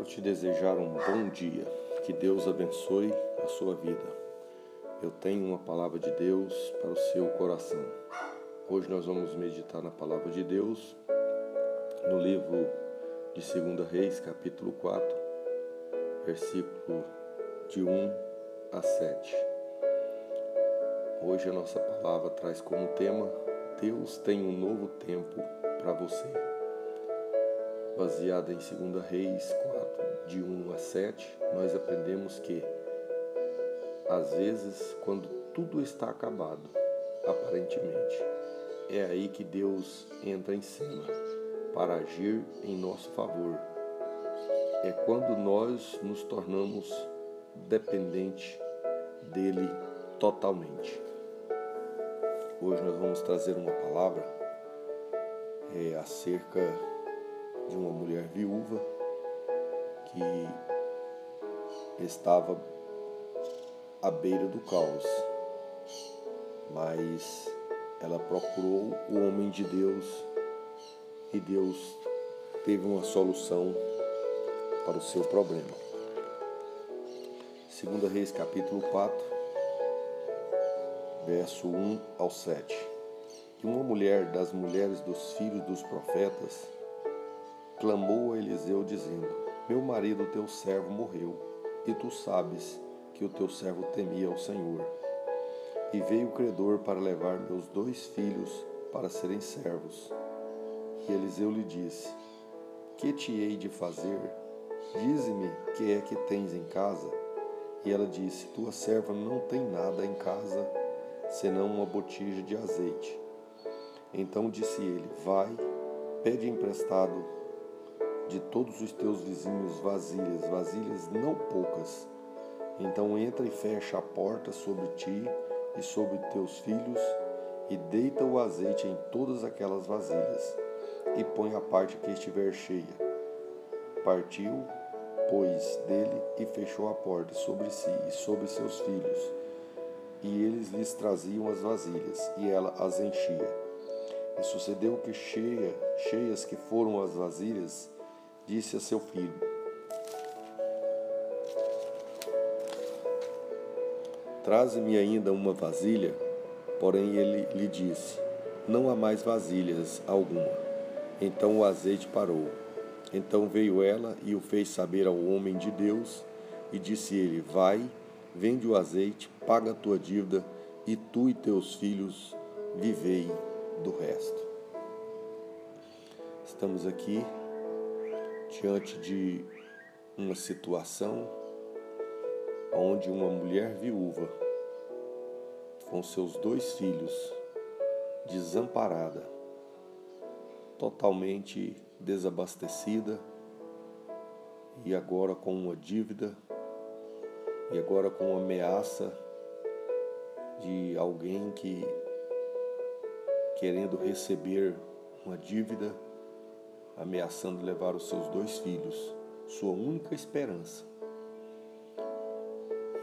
Quero te desejar um bom dia. Que Deus abençoe a sua vida. Eu tenho uma palavra de Deus para o seu coração. Hoje nós vamos meditar na palavra de Deus no livro de 2 Reis, capítulo 4, versículo de 1 a 7. Hoje a nossa palavra traz como tema Deus tem um novo tempo para você. Baseada em 2 Reis 4, de 1 a 7, nós aprendemos que, às vezes, quando tudo está acabado, aparentemente, é aí que Deus entra em cena para agir em nosso favor. É quando nós nos tornamos dependentes dele totalmente. Hoje nós vamos trazer uma palavra é, acerca de uma mulher viúva que estava à beira do caos, mas ela procurou o homem de Deus e Deus teve uma solução para o seu problema. Segunda Reis capítulo 4, verso 1 ao 7. E uma mulher das mulheres dos filhos dos profetas clamou a Eliseu, dizendo: Meu marido, teu servo, morreu, e tu sabes que o teu servo temia ao Senhor. E veio o credor para levar meus dois filhos para serem servos. E Eliseu lhe disse: Que te hei de fazer? Dize-me que é que tens em casa. E ela disse: Tua serva não tem nada em casa senão uma botija de azeite. Então disse ele: Vai, pede emprestado de todos os teus vizinhos vasilhas, vasilhas não poucas. Então entra e fecha a porta sobre ti e sobre teus filhos, e deita o azeite em todas aquelas vasilhas, e põe a parte que estiver cheia. Partiu, pois, dele e fechou a porta sobre si e sobre seus filhos e eles lhes traziam as vasilhas, e ela as enchia. E sucedeu que cheia, cheias que foram as vasilhas, disse a seu filho: Traze-me ainda uma vasilha. Porém ele lhe disse: Não há mais vasilhas alguma. Então o azeite parou. Então veio ela e o fez saber ao homem de Deus, e disse ele: Vai Vende o azeite, paga a tua dívida, e tu e teus filhos vivei do resto. Estamos aqui diante de uma situação onde uma mulher viúva, com seus dois filhos, desamparada, totalmente desabastecida e agora com uma dívida e agora com ameaça de alguém que querendo receber uma dívida, ameaçando levar os seus dois filhos, sua única esperança.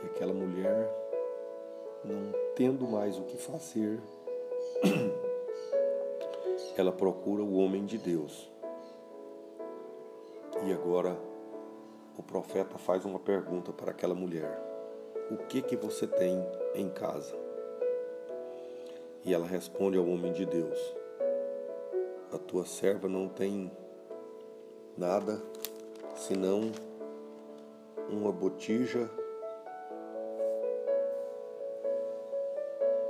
E aquela mulher, não tendo mais o que fazer, ela procura o homem de Deus. E agora o profeta faz uma pergunta para aquela mulher: O que que você tem em casa? E ela responde ao homem de Deus: A tua serva não tem nada senão uma botija.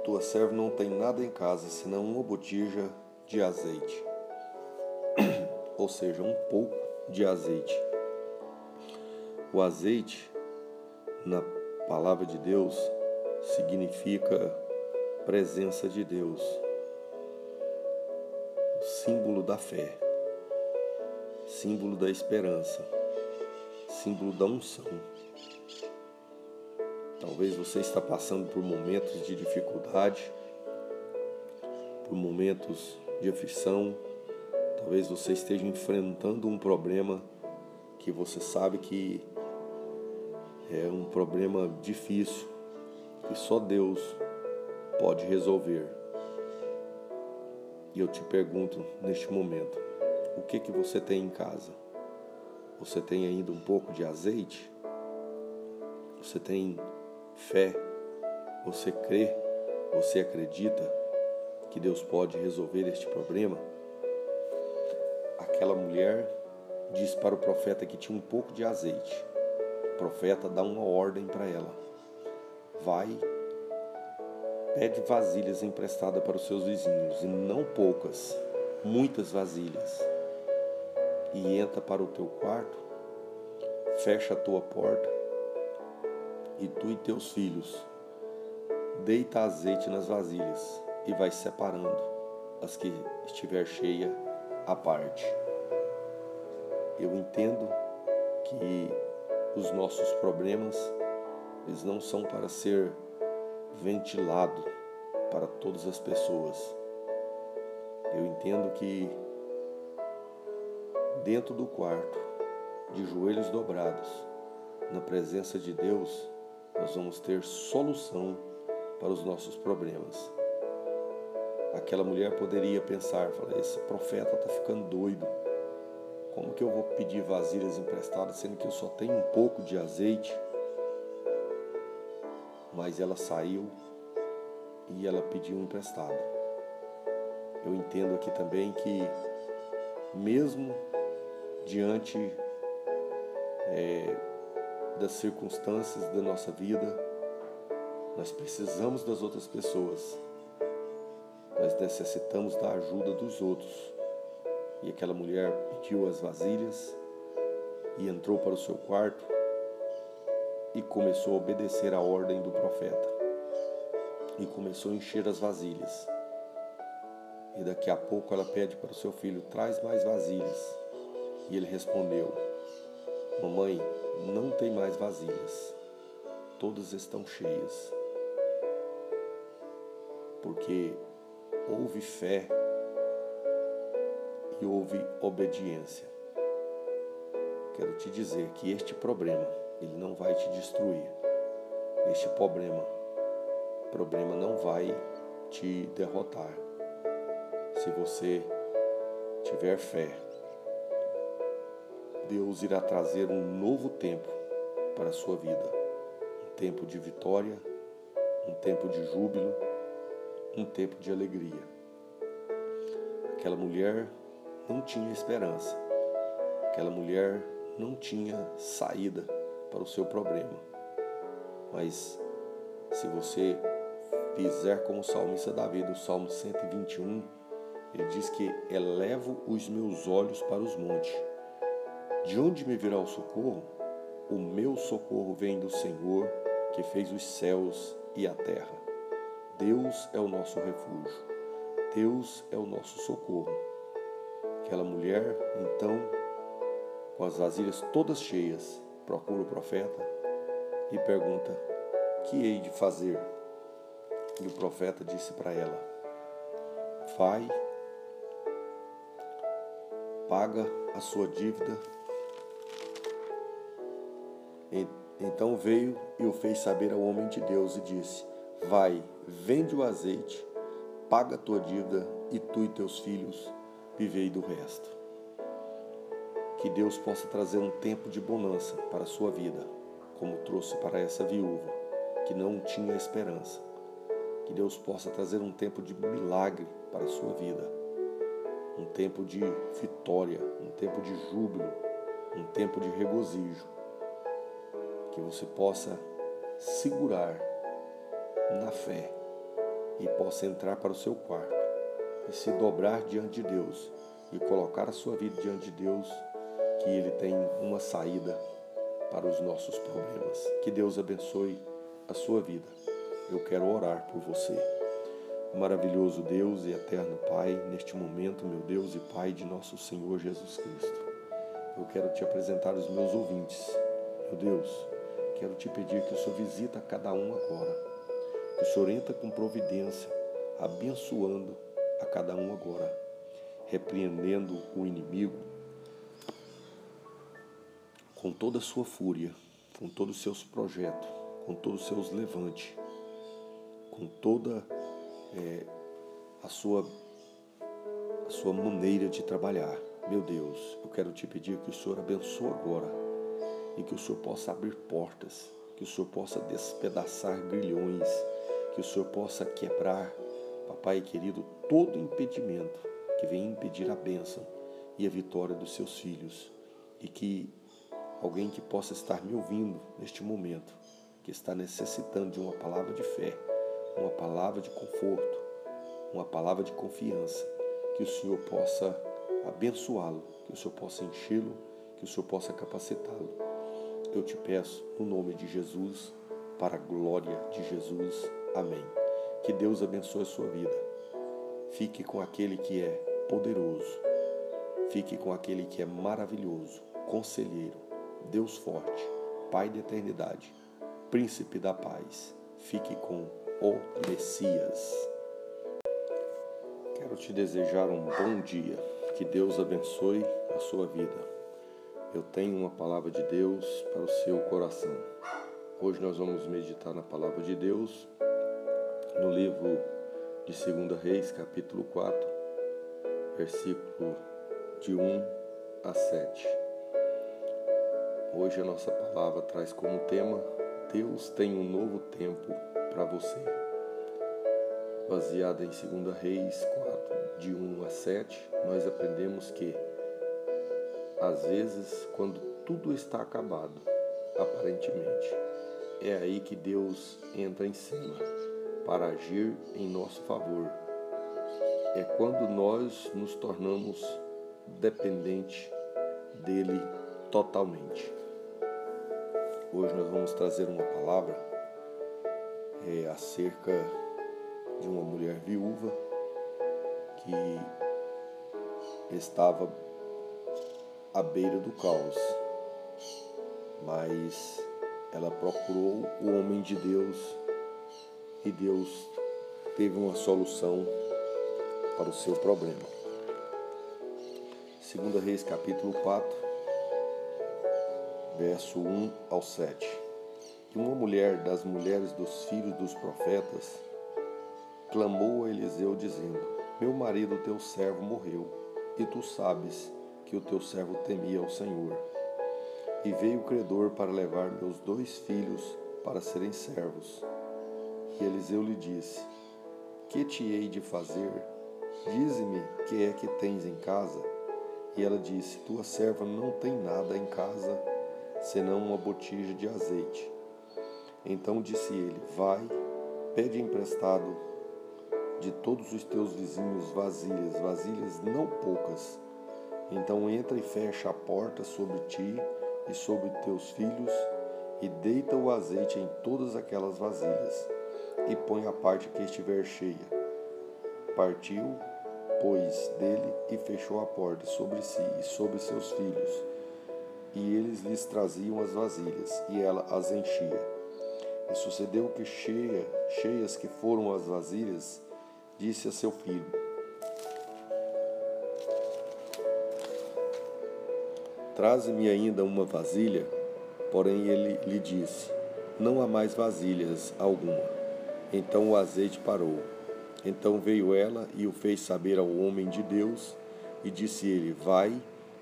Tua serva não tem nada em casa senão uma botija de azeite, ou seja, um pouco de azeite. O azeite, na palavra de Deus, significa presença de Deus, símbolo da fé, símbolo da esperança, símbolo da unção. Talvez você está passando por momentos de dificuldade, por momentos de aflição, talvez você esteja enfrentando um problema que você sabe que é um problema difícil que só Deus pode resolver. E eu te pergunto neste momento, o que que você tem em casa? Você tem ainda um pouco de azeite? Você tem fé? Você crê? Você acredita que Deus pode resolver este problema? Aquela mulher diz para o profeta que tinha um pouco de azeite. O profeta dá uma ordem para ela: vai, pede vasilhas emprestadas para os seus vizinhos, e não poucas, muitas vasilhas. E entra para o teu quarto, fecha a tua porta, e tu e teus filhos deita azeite nas vasilhas e vai separando as que estiver cheia à parte. Eu entendo que os nossos problemas eles não são para ser ventilado para todas as pessoas. Eu entendo que dentro do quarto, de joelhos dobrados, na presença de Deus, nós vamos ter solução para os nossos problemas. Aquela mulher poderia pensar, falar, esse profeta está ficando doido. Como que eu vou pedir vasilhas emprestadas, sendo que eu só tenho um pouco de azeite? Mas ela saiu e ela pediu emprestado. Eu entendo aqui também que, mesmo diante é, das circunstâncias da nossa vida, nós precisamos das outras pessoas. Nós necessitamos da ajuda dos outros. E aquela mulher pediu as vasilhas e entrou para o seu quarto e começou a obedecer a ordem do profeta. E começou a encher as vasilhas. E daqui a pouco ela pede para o seu filho: traz mais vasilhas. E ele respondeu: Mamãe, não tem mais vasilhas, todas estão cheias. Porque houve fé e houve obediência. Quero te dizer que este problema, ele não vai te destruir. Este problema, problema não vai te derrotar. Se você tiver fé, Deus irá trazer um novo tempo para a sua vida. Um tempo de vitória, um tempo de júbilo, um tempo de alegria. Aquela mulher não tinha esperança. Aquela mulher não tinha saída para o seu problema. Mas se você fizer como o salmista Davi, do Salmo 121, ele diz que elevo os meus olhos para os montes. De onde me virá o socorro? O meu socorro vem do Senhor, que fez os céus e a terra. Deus é o nosso refúgio. Deus é o nosso socorro. Aquela mulher, então, com as vasilhas todas cheias, procura o profeta e pergunta: Que hei de fazer? E o profeta disse para ela: Vai, paga a sua dívida. Então veio e o fez saber ao homem de Deus e disse: Vai, vende o azeite, paga a tua dívida e tu e teus filhos vivei do resto. Que Deus possa trazer um tempo de bonança para a sua vida, como trouxe para essa viúva que não tinha esperança. Que Deus possa trazer um tempo de milagre para a sua vida, um tempo de vitória, um tempo de júbilo, um tempo de regozijo. Que você possa segurar na fé e possa entrar para o seu quarto e se dobrar diante de Deus e colocar a sua vida diante de Deus, que Ele tem uma saída para os nossos problemas. Que Deus abençoe a sua vida. Eu quero orar por você. Maravilhoso Deus e eterno Pai, neste momento, meu Deus e Pai de nosso Senhor Jesus Cristo. Eu quero te apresentar os meus ouvintes. Meu Deus, quero te pedir que o Senhor visita cada um agora. Que o Senhor entra com providência, abençoando a cada um agora, repreendendo o inimigo com toda a sua fúria, com todos os seus projetos, com todos os seus levantes, com toda é, a, sua, a sua maneira de trabalhar. Meu Deus, eu quero te pedir que o Senhor abençoe agora e que o Senhor possa abrir portas, que o Senhor possa despedaçar grilhões, que o Senhor possa quebrar, papai querido, todo impedimento que venha impedir a bênção e a vitória dos seus filhos. E que alguém que possa estar me ouvindo neste momento, que está necessitando de uma palavra de fé, uma palavra de conforto, uma palavra de confiança, que o Senhor possa abençoá-lo, que o Senhor possa enchê-lo, que o Senhor possa capacitá-lo. Eu te peço, no nome de Jesus, para a glória de Jesus. Amém. Que Deus abençoe a sua vida. Fique com aquele que é poderoso. Fique com aquele que é maravilhoso, conselheiro, Deus forte, Pai da eternidade, Príncipe da paz. Fique com o Messias. Quero te desejar um bom dia. Que Deus abençoe a sua vida. Eu tenho uma palavra de Deus para o seu coração. Hoje nós vamos meditar na palavra de Deus no livro de 2 Reis, capítulo 4, versículo de 1 a 7. Hoje a nossa palavra traz como tema Deus tem um novo tempo para você. Baseada em 2 Reis 4, de 1 a 7, nós aprendemos que, às vezes, quando tudo está acabado, aparentemente, é aí que Deus entra em cena para agir em nosso favor. É quando nós nos tornamos dependentes dele totalmente. Hoje nós vamos trazer uma palavra é, acerca de uma mulher viúva que estava à beira do caos, mas ela procurou o homem de Deus e Deus teve uma solução para o seu problema. 2 Reis capítulo 4, verso 1 ao 7. E uma mulher das mulheres dos filhos dos profetas clamou a Eliseu, dizendo: Meu marido, teu servo, morreu, e tu sabes que o teu servo temia ao Senhor. E veio o credor para levar meus dois filhos para serem servos. E Eliseu lhe disse: Que te hei de fazer? Dize-me que é que tens em casa. E ela disse: Tua serva não tem nada em casa, senão uma botija de azeite. Então disse ele: Vai, pede emprestado de todos os teus vizinhos vasilhas, vasilhas não poucas. Então entra e fecha a porta sobre ti e sobre teus filhos, e deita o azeite em todas aquelas vasilhas, e põe a parte que estiver cheia. Partiu, pois, dele e fechou a porta sobre si e sobre seus filhos. E eles lhes traziam as vasilhas, e ela as enchia. E sucedeu que cheia, cheias que foram as vasilhas, disse a seu filho: Traze-me ainda uma vasilha. Porém ele lhe disse: Não há mais vasilhas alguma. Então o azeite parou. Então veio ela e o fez saber ao homem de Deus, e disse ele: Vai,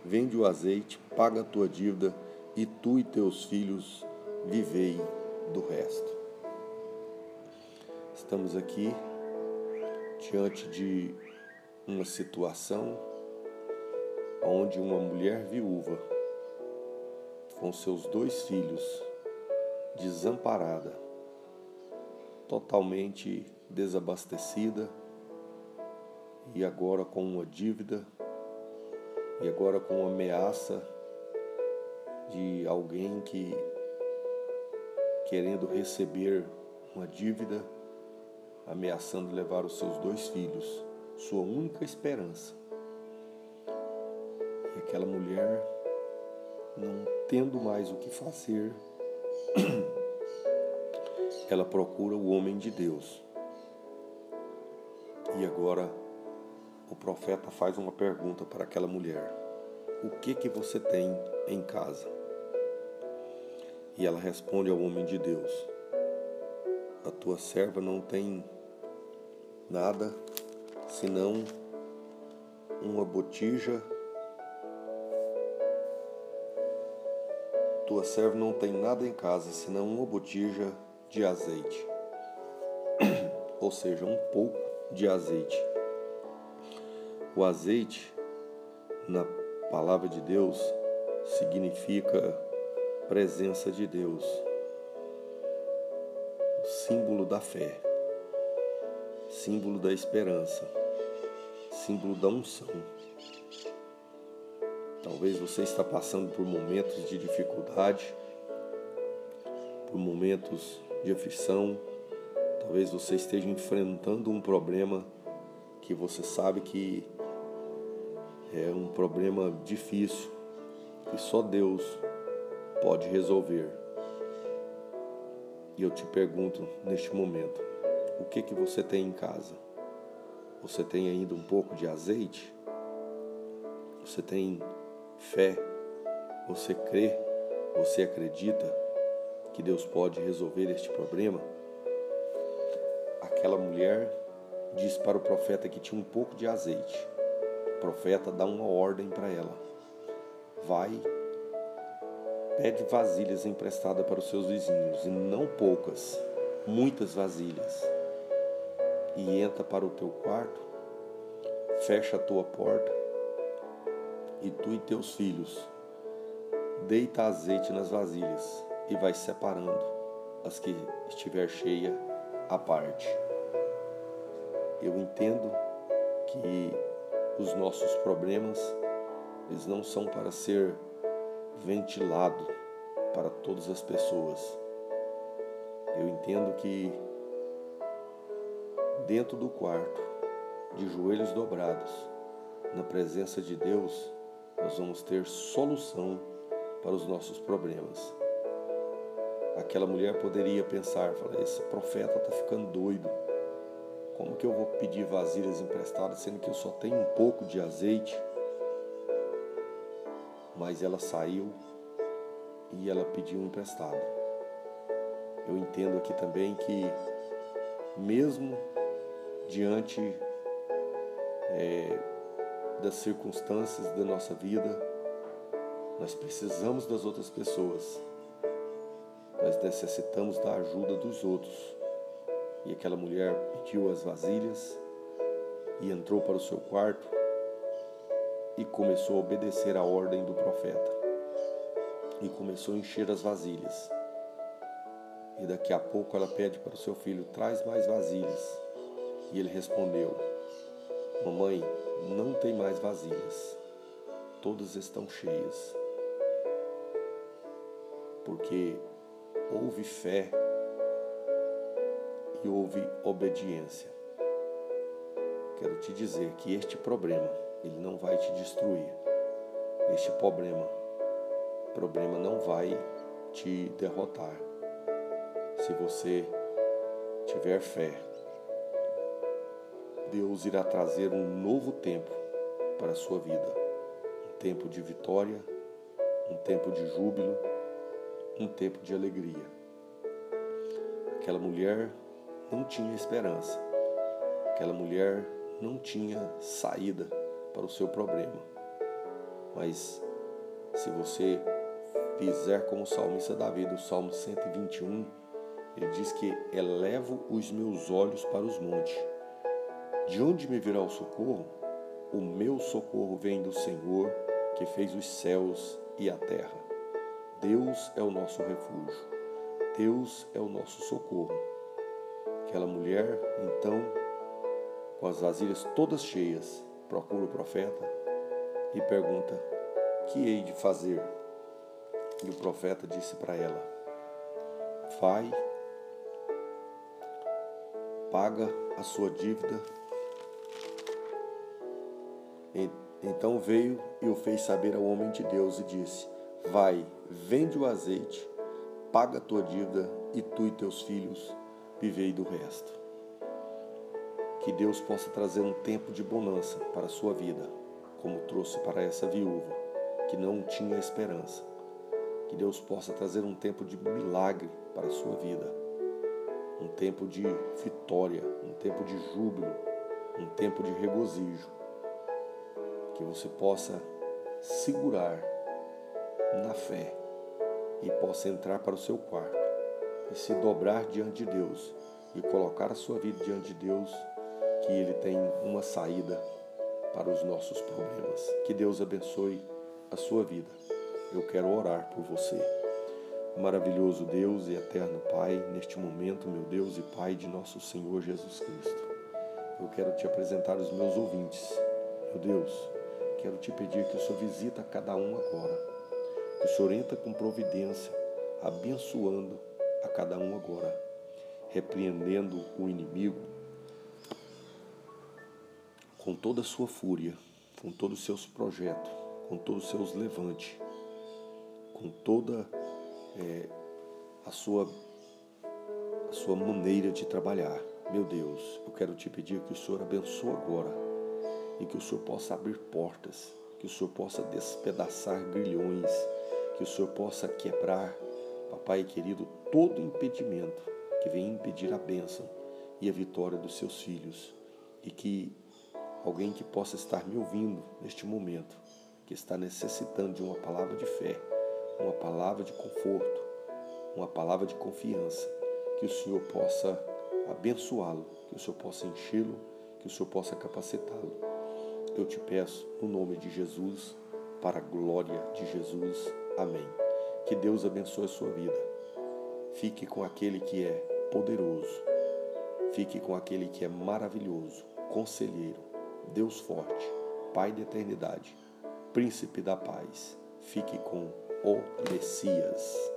vende o azeite, paga a tua dívida, e tu e teus filhos vivei do resto. Estamos aqui diante de uma situação onde uma mulher viúva, com seus dois filhos, desamparada, totalmente desabastecida e agora com uma dívida e agora com uma ameaça de alguém que querendo receber uma dívida ameaçando levar os seus dois filhos, sua única esperança. Aquela mulher, não tendo mais o que fazer, ela procura o homem de Deus. E agora o profeta faz uma pergunta para aquela mulher: O que que você tem em casa? E ela responde ao homem de Deus: A tua serva não tem nada senão uma botija tua serva não tem nada em casa senão uma botija de azeite, ou seja, um pouco de azeite. O azeite, na palavra de Deus, significa presença de Deus, símbolo da fé, símbolo da esperança, símbolo da unção. Talvez você está passando por momentos de dificuldade, por momentos de aflição, talvez você esteja enfrentando um problema que você sabe que é um problema difícil, que só Deus pode resolver. E eu te pergunto neste momento, o que que você tem em casa? Você tem ainda um pouco de azeite? Você tem fé, você crê, você acredita que Deus pode resolver este problema? Aquela mulher diz para o profeta que tinha um pouco de azeite. O profeta dá uma ordem para ela: vai, pede vasilhas emprestadas para os seus vizinhos, e não poucas, muitas vasilhas. E entra para o teu quarto, fecha a tua porta e tu e teus filhos deita azeite nas vasilhas e vai separando as que estiver cheia à parte. Eu entendo que os nossos problemas eles não são para ser ventilado para todas as pessoas. Eu entendo que dentro do quarto, de joelhos dobrados, na presença de Deus, nós vamos ter solução para os nossos problemas. Aquela mulher poderia pensar, falar, esse profeta está ficando doido. Como que eu vou pedir vasilhas emprestadas, sendo que eu só tenho um pouco de azeite? Mas ela saiu e ela pediu emprestado. Eu entendo aqui também que, mesmo diante é, das circunstâncias da nossa vida, nós precisamos das outras pessoas. Nós necessitamos da ajuda dos outros. E aquela mulher pediu as vasilhas e entrou para o seu quarto e começou a obedecer a ordem do profeta. E começou a encher as vasilhas. E daqui a pouco ela pede para o seu filho: traz mais vasilhas. E ele respondeu: Mamãe, não tem mais vasilhas, todas estão cheias. Porque houve fé e houve obediência. Quero te dizer que este problema, ele não vai te destruir. Este problema, problema não vai te derrotar. Se você tiver fé, Deus irá trazer um novo tempo para a sua vida. Um tempo de vitória, um tempo de júbilo, um tempo de alegria. Aquela mulher não tinha esperança. Aquela mulher não tinha saída para o seu problema. Mas se você fizer como o salmista Davi, do Salmo 121, ele diz que elevo os meus olhos para os montes de onde me virá o socorro? O meu socorro vem do Senhor, que fez os céus e a terra. Deus é o nosso refúgio. Deus é o nosso socorro. Aquela mulher, então, com as vasilhas todas cheias, procura o profeta e pergunta: Que hei de fazer? E o profeta disse para ela: Vai, paga a sua dívida então veio e o fez saber ao homem de Deus e disse: Vai, vende o azeite, paga a tua dívida e tu e teus filhos vivei do resto. Que Deus possa trazer um tempo de bonança para a sua vida, como trouxe para essa viúva que não tinha esperança. Que Deus possa trazer um tempo de milagre para a sua vida, um tempo de vitória, um tempo de júbilo, um tempo de regozijo que você possa segurar na fé e possa entrar para o seu quarto e se dobrar diante de Deus e colocar a sua vida diante de Deus, que Ele tem uma saída para os nossos problemas. Que Deus abençoe a sua vida. Eu quero orar por você. Maravilhoso Deus e eterno Pai, neste momento, meu Deus e Pai de nosso Senhor Jesus Cristo, eu quero te apresentar os meus ouvintes. Meu Deus, quero te pedir que o Senhor visita cada um agora, que o Senhor entra com providência, abençoando a cada um agora, repreendendo o inimigo com toda a sua fúria, com todos os seus projetos, com todos os seus levantes, com toda é, a, sua, a sua maneira de trabalhar. Meu Deus, eu quero te pedir que o Senhor abençoe agora e que o Senhor possa abrir portas, que o Senhor possa despedaçar grilhões, que o Senhor possa quebrar, papai querido, todo impedimento que venha impedir a bênção e a vitória dos seus filhos. E que alguém que possa estar me ouvindo neste momento, que está necessitando de uma palavra de fé, uma palavra de conforto, uma palavra de confiança, que o Senhor possa abençoá-lo, que o Senhor possa enchê-lo, que o Senhor possa capacitá-lo. Eu te peço, no nome de Jesus, para a glória de Jesus. Amém. Que Deus abençoe a sua vida. Fique com aquele que é poderoso. Fique com aquele que é maravilhoso, conselheiro, Deus forte, Pai da eternidade, príncipe da paz. Fique com o Messias.